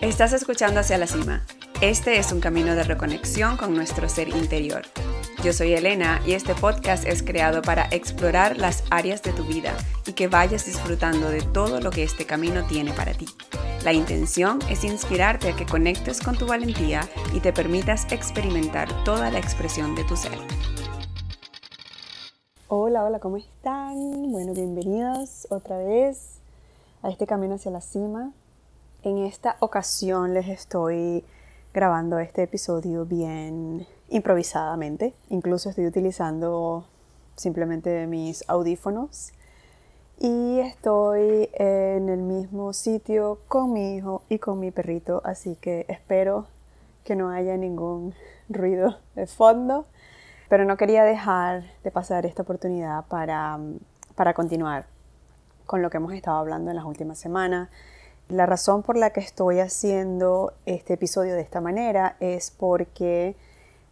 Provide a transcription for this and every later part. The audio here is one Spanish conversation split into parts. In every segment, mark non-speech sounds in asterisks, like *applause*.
Estás escuchando Hacia la Cima. Este es un camino de reconexión con nuestro ser interior. Yo soy Elena y este podcast es creado para explorar las áreas de tu vida y que vayas disfrutando de todo lo que este camino tiene para ti. La intención es inspirarte a que conectes con tu valentía y te permitas experimentar toda la expresión de tu ser. Hola, hola, ¿cómo están? Bueno, bienvenidos otra vez a este camino hacia la cima. En esta ocasión les estoy grabando este episodio bien improvisadamente. Incluso estoy utilizando simplemente mis audífonos. Y estoy en el mismo sitio con mi hijo y con mi perrito, así que espero que no haya ningún ruido de fondo. Pero no quería dejar de pasar esta oportunidad para, para continuar con lo que hemos estado hablando en las últimas semanas la razón por la que estoy haciendo este episodio de esta manera es porque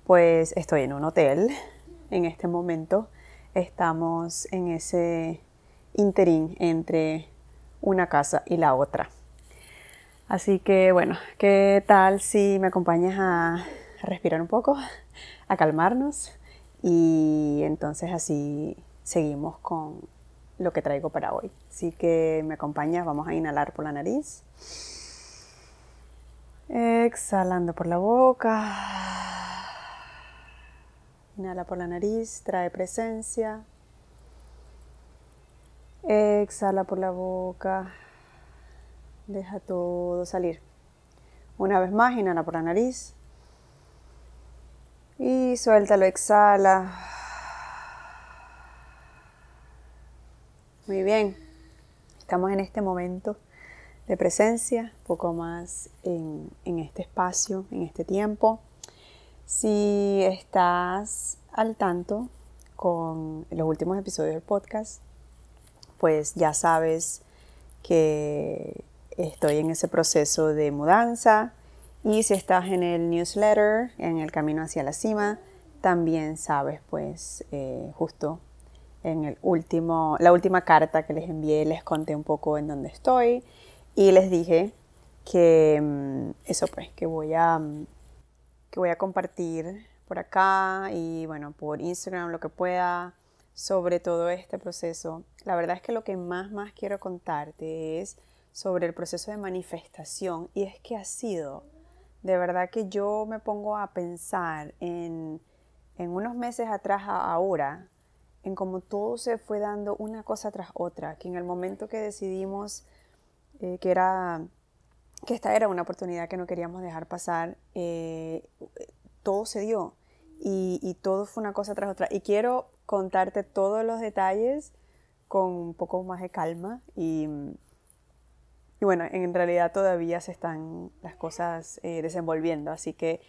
pues estoy en un hotel en este momento. Estamos en ese interín entre una casa y la otra. Así que bueno, ¿qué tal si me acompañas a respirar un poco, a calmarnos y entonces así seguimos con lo que traigo para hoy. Así que me acompañas, vamos a inhalar por la nariz. Exhalando por la boca. Inhala por la nariz, trae presencia. Exhala por la boca. Deja todo salir. Una vez más, inhala por la nariz. Y suéltalo, exhala. Muy bien, estamos en este momento de presencia, poco más en, este espacio, en este tiempo. Si estás al tanto con los últimos episodios del podcast, pues ya sabes que estoy en ese proceso de mudanza y si estás en el newsletter, en el camino hacia la cima, también sabes pues eh, justo en el último, la última carta que les envié les conté un poco en dónde estoy y les dije que mm, eso pues, que voy a, mm, que voy a compartir por acá y bueno, por Instagram lo que pueda sobre todo este proceso. La verdad es que lo que más, más quiero contarte es sobre el proceso de manifestación y es que ha sido, de verdad que yo me pongo a pensar en, en unos meses atrás ahora, en cómo todo se fue dando una cosa tras otra, que en el momento que decidimos eh, que, era, que esta era una oportunidad que no queríamos dejar pasar, eh, todo se dio y, todo fue una cosa tras otra. Y quiero contarte todos los detalles con un poco más de calma y, y bueno, en realidad todavía se están las cosas eh, desenvolviendo, así que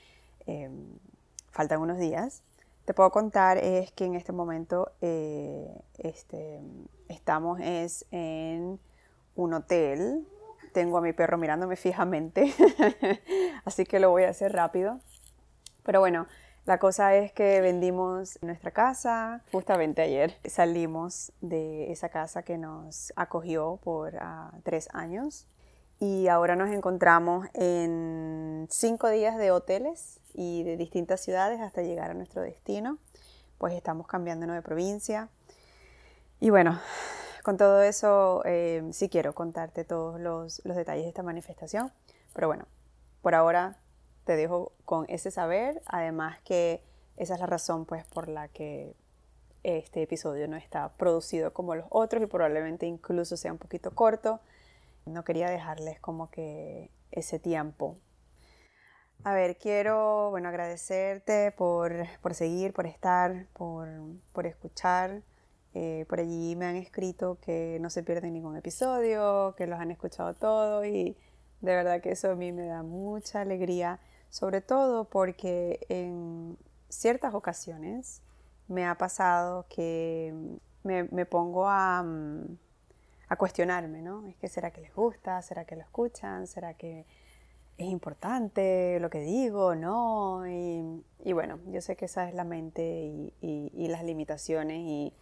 faltan unos días te puedo contar es que en este momento eh, este, estamos es en un hotel. Tengo a mi perro mirándome fijamente, *laughs* así que lo voy a hacer rápido. Pero bueno, la cosa es que vendimos nuestra casa justamente ayer. Salimos de esa casa que nos acogió por ah, tres años y ahora nos encontramos en cinco días de hoteles y de distintas ciudades hasta llegar a nuestro destino. Pues estamos cambiándonos de provincia. Y bueno, con todo eso eh, sí quiero contarte todos los, los detalles de esta manifestación. Pero bueno, por ahora te dejo con ese saber. Además que esa es la razón pues por la que este episodio no está producido como los otros y probablemente incluso sea un poquito corto no quería dejarles como que ese tiempo. A ver, quiero, bueno, agradecerte por, seguir, por estar, por, escuchar. Eh, por allí me han escrito que no se pierden ningún episodio, que los han escuchado todos y de verdad que eso a mí me da mucha alegría, sobre todo porque en ciertas ocasiones me ha pasado que me, me pongo a, mm, a cuestionarme, ¿no? Es que será que les gusta, será que lo escuchan, será que es importante lo que digo, ¿no? Y, bueno, yo sé que esa es la mente y, las limitaciones y,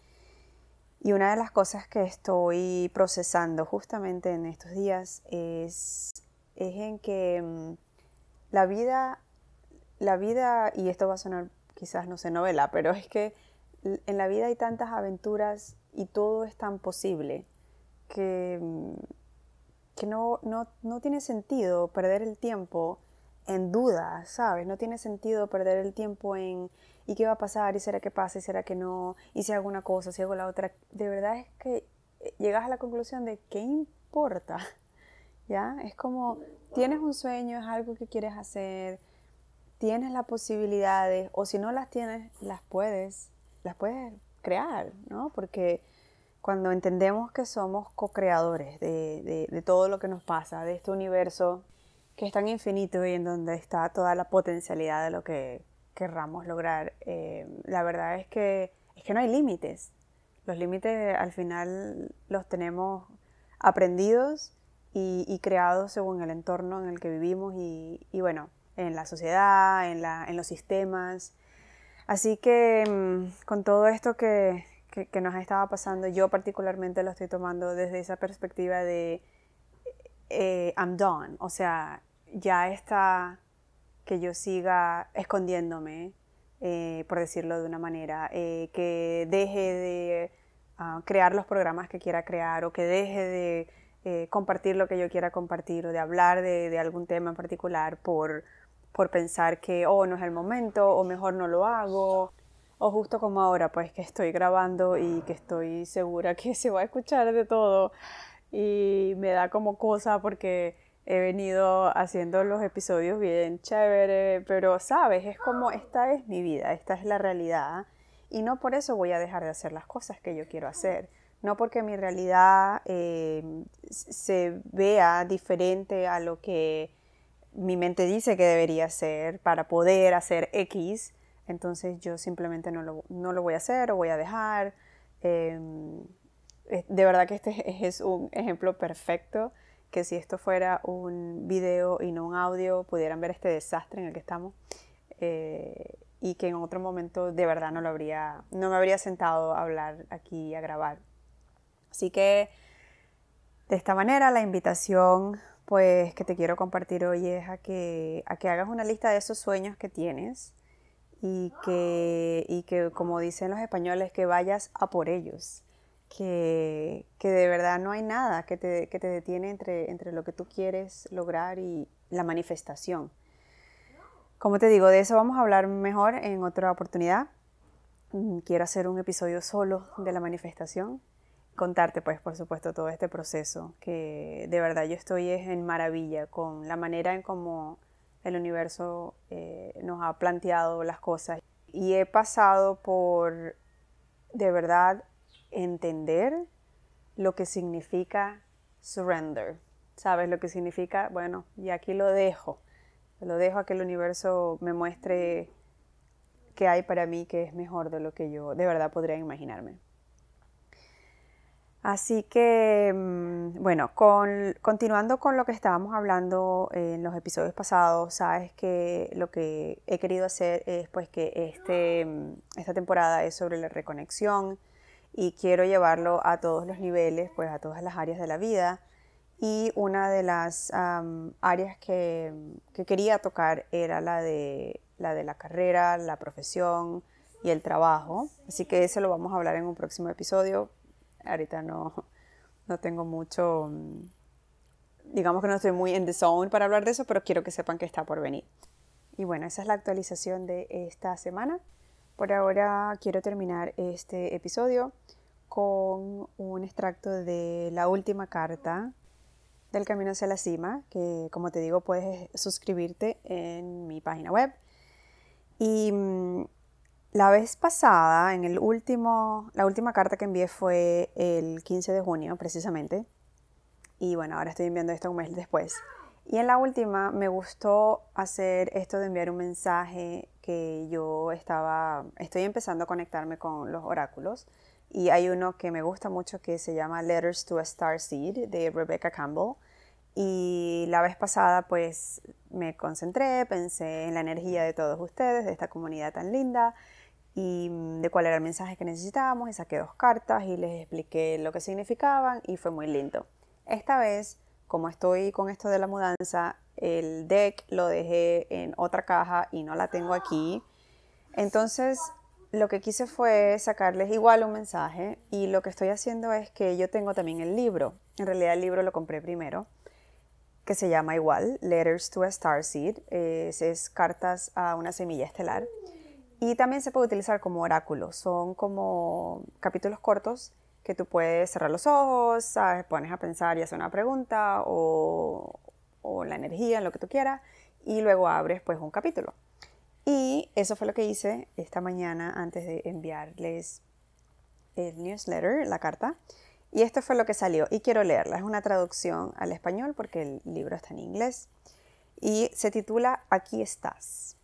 una de las cosas que estoy procesando justamente en estos días es es en que mm, la vida, la vida, y esto va a sonar quizás, no sé, novela, pero es que en la vida hay tantas aventuras y todo es tan posible que, mm, que no, no, no tiene sentido perder el tiempo en dudas, ¿sabes? No tiene sentido perder el tiempo en ¿y qué va a pasar? ¿y será que pasa? ¿y será que no? ¿y si hago una cosa? ¿si hago la otra? De verdad es que eh, llegas a la conclusión de ¿qué importa? *laughs* ¿Ya? Es como, tienes un sueño, es algo que quieres hacer, tienes las posibilidades, o si no las tienes, las puedes, las puedes crear, ¿no? Porque cuando entendemos que somos co-creadores de, de todo lo que nos pasa, de este universo que es tan infinito y en donde está toda la potencialidad de lo que querramos lograr. Eh, la verdad es que, es que no hay límites. Los límites al final los tenemos aprendidos y, creados según el entorno en el que vivimos y, bueno, en la sociedad, en, la, en los sistemas. Así que mm, con todo esto que, que, nos estaba pasando, yo particularmente lo estoy tomando desde esa perspectiva de eh, I'm done, o sea, ya está que yo siga escondiéndome, eh, por decirlo de una manera, eh, que deje de ah, crear los programas que quiera crear o que deje de compartir lo que yo quiera compartir o de hablar de, algún tema en particular por, por pensar que, oh, no es el momento o mejor no lo hago. O justo como ahora, pues que estoy grabando y que estoy segura que se va a escuchar de todo. Y me da como cosa porque he venido haciendo los episodios bien chévere, pero sabes, es como esta es mi vida, esta es la realidad y no por eso voy a dejar de hacer las cosas que yo quiero hacer, no porque mi realidad eh, se vea diferente a lo que mi mente dice que debería ser para poder hacer X, entonces yo simplemente no lo, no lo voy a hacer o voy a dejar. Em, de verdad que este es un ejemplo perfecto que si esto fuera un video y no un audio, pudieran ver este desastre en el que estamos. Eh, y que en otro momento de verdad no lo habría, no me habría sentado a hablar aquí, a grabar. Así que de esta manera la invitación pues que te quiero compartir hoy es a que, a que hagas una lista de esos sueños que tienes y que, y que como dicen los españoles, que vayas a por ellos que, de verdad no hay nada que te, detiene entre, entre lo que tú quieres lograr y la manifestación. Como te digo, de eso vamos a hablar mejor en otra oportunidad. Mm, quiero hacer un episodio solo de la manifestación, contarte pues por supuesto todo este proceso, que de verdad yo estoy en maravilla con la manera en cómo el universo eh, nos ha planteado las cosas. Y he pasado por de verdad entender lo que significa surrender. ¿Sabes lo que significa? Bueno, y aquí lo dejo. Lo dejo a que el universo me muestre qué hay para mí que es mejor de lo que yo de verdad podría imaginarme. Así que, mm, bueno, continuando con lo que estábamos hablando en los episodios pasados, sabes que lo que he querido hacer es pues que este, mm, esta temporada es sobre la reconexión, y quiero llevarlo a todos los niveles, pues a todas las áreas de la vida. Y una de las áreas que, quería tocar era la de, la de la carrera, la profesión y el trabajo. Así que eso lo vamos a hablar en un próximo episodio. Ahorita no, no tengo mucho, digamos que no estoy muy en the zone para hablar de eso, pero quiero que sepan que está por venir. Y bueno, esa es la actualización de esta semana. Por ahora quiero terminar este episodio con un extracto de la última carta del Camino hacia la Cima, que como te digo puedes suscribirte en mi página web. Y mm, la vez pasada, en el último, la última carta que envié fue el 15 de junio precisamente. Y bueno, ahora estoy enviando esto un mes después. Y en la última me gustó hacer esto de enviar un mensaje que yo estaba, estoy empezando a conectarme con los oráculos y hay uno que me gusta mucho que se llama Letters to a Star Seed de Rebecca Campbell. Y la vez pasada pues me concentré, pensé en la energía de todos ustedes, de esta comunidad tan linda y mm, de cuál era el mensaje que necesitábamos y saqué dos cartas y les expliqué lo que significaban y fue muy lindo. Esta vez como estoy con esto de la mudanza, el deck lo dejé en otra caja y no la tengo aquí. Entonces, lo que quise fue sacarles igual un mensaje y lo que estoy haciendo es que yo tengo también el libro. En realidad el libro lo compré primero, que se llama igual, Letters to a Starseed, es, es cartas a una semilla estelar. Y también se puede utilizar como oráculo, son como capítulos cortos que tú puedes cerrar los ojos, ¿sabes? pones a pensar y hacer una pregunta o, o la energía, lo que tú quieras, y luego abres pues un capítulo. Y eso fue lo que hice esta mañana antes de enviarles el newsletter, la carta. Y esto fue lo que salió. Y quiero leerla. Es una traducción al español porque el libro está en inglés. Y se titula Aquí estás.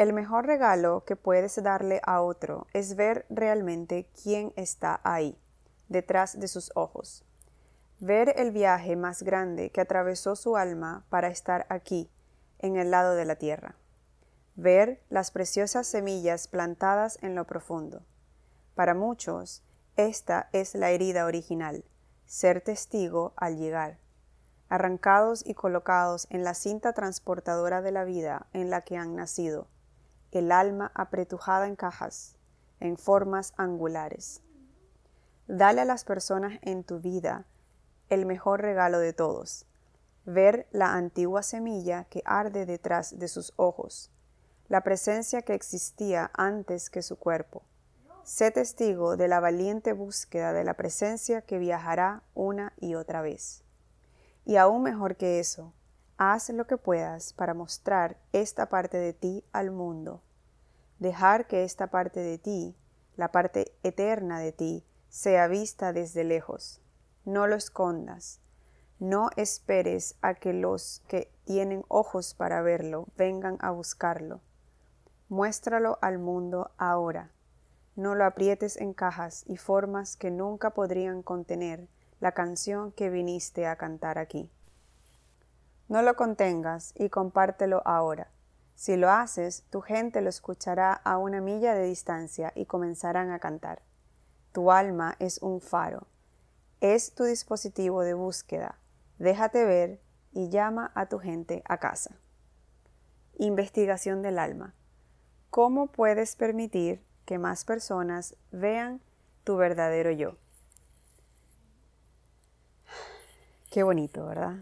El mejor regalo que puedes darle a otro es ver realmente quién está ahí, detrás de sus ojos. Ver el viaje más grande que atravesó su alma para estar aquí, en el lado de la tierra ver las preciosas semillas plantadas en lo profundo. Para muchos, esta es la herida original, ser testigo al llegar, arrancados y colocados en la cinta transportadora de la vida en la que han nacido, el alma apretujada en cajas, en formas angulares. Dale a las personas en tu vida el mejor regalo de todos, ver la antigua semilla que arde detrás de sus ojos, la presencia que existía antes que su cuerpo. Sé testigo de la valiente búsqueda de la presencia que viajará una y otra vez. Y aún mejor que eso, haz lo que puedas para mostrar esta parte de ti al mundo. Dejar que esta parte de ti, la parte eterna de ti, sea vista desde lejos. No lo escondas. No esperes a que los que tienen ojos para verlo vengan a buscarlo. Muéstralo al mundo ahora. No lo aprietes en cajas y formas que nunca podrían contener la canción que viniste a cantar aquí. No lo contengas y compártelo ahora. Si lo haces, tu gente lo escuchará a una milla de distancia y comenzarán a cantar. Tu alma es un faro. Es tu dispositivo de búsqueda. Déjate ver y llama a tu gente a casa. Investigación del alma. ¿Cómo puedes permitir que más personas vean tu verdadero yo? Qué bonito, ¿verdad?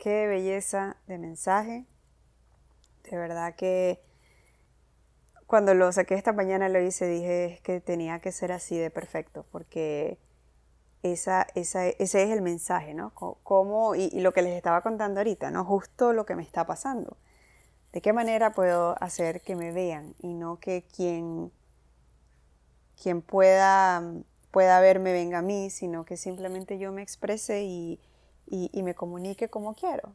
Qué belleza de mensaje. De verdad que cuando lo saqué esta mañana lo hice, dije que tenía que ser así de perfecto, porque esa, ese es el mensaje, ¿no? Cómo, y, y, lo que les estaba contando ahorita, ¿no? Justo lo que me está pasando. ¿De qué manera puedo hacer que me vean y no que quien, quien pueda, pueda verme venga a mí, sino que simplemente yo me exprese y, me comunique como quiero?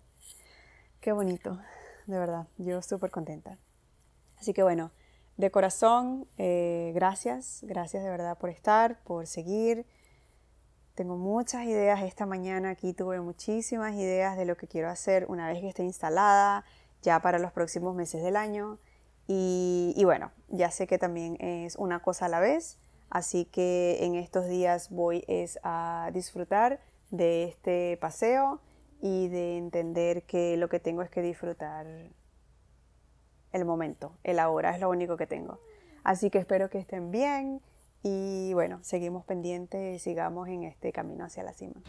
Qué bonito, de verdad, yo súper contenta. Así que bueno, de corazón, eh, gracias, gracias de verdad por estar, por seguir. Tengo muchas ideas esta mañana, aquí tuve muchísimas ideas de lo que quiero hacer una vez que esté instalada, ya para los próximos meses del año. Y, bueno, ya sé que también es una cosa a la vez, así que en estos días voy es a disfrutar de este paseo y de entender que lo que tengo es que disfrutar el momento, el ahora, es lo único que tengo. Así que espero que estén bien y bueno, seguimos pendientes y sigamos en este camino hacia la cima.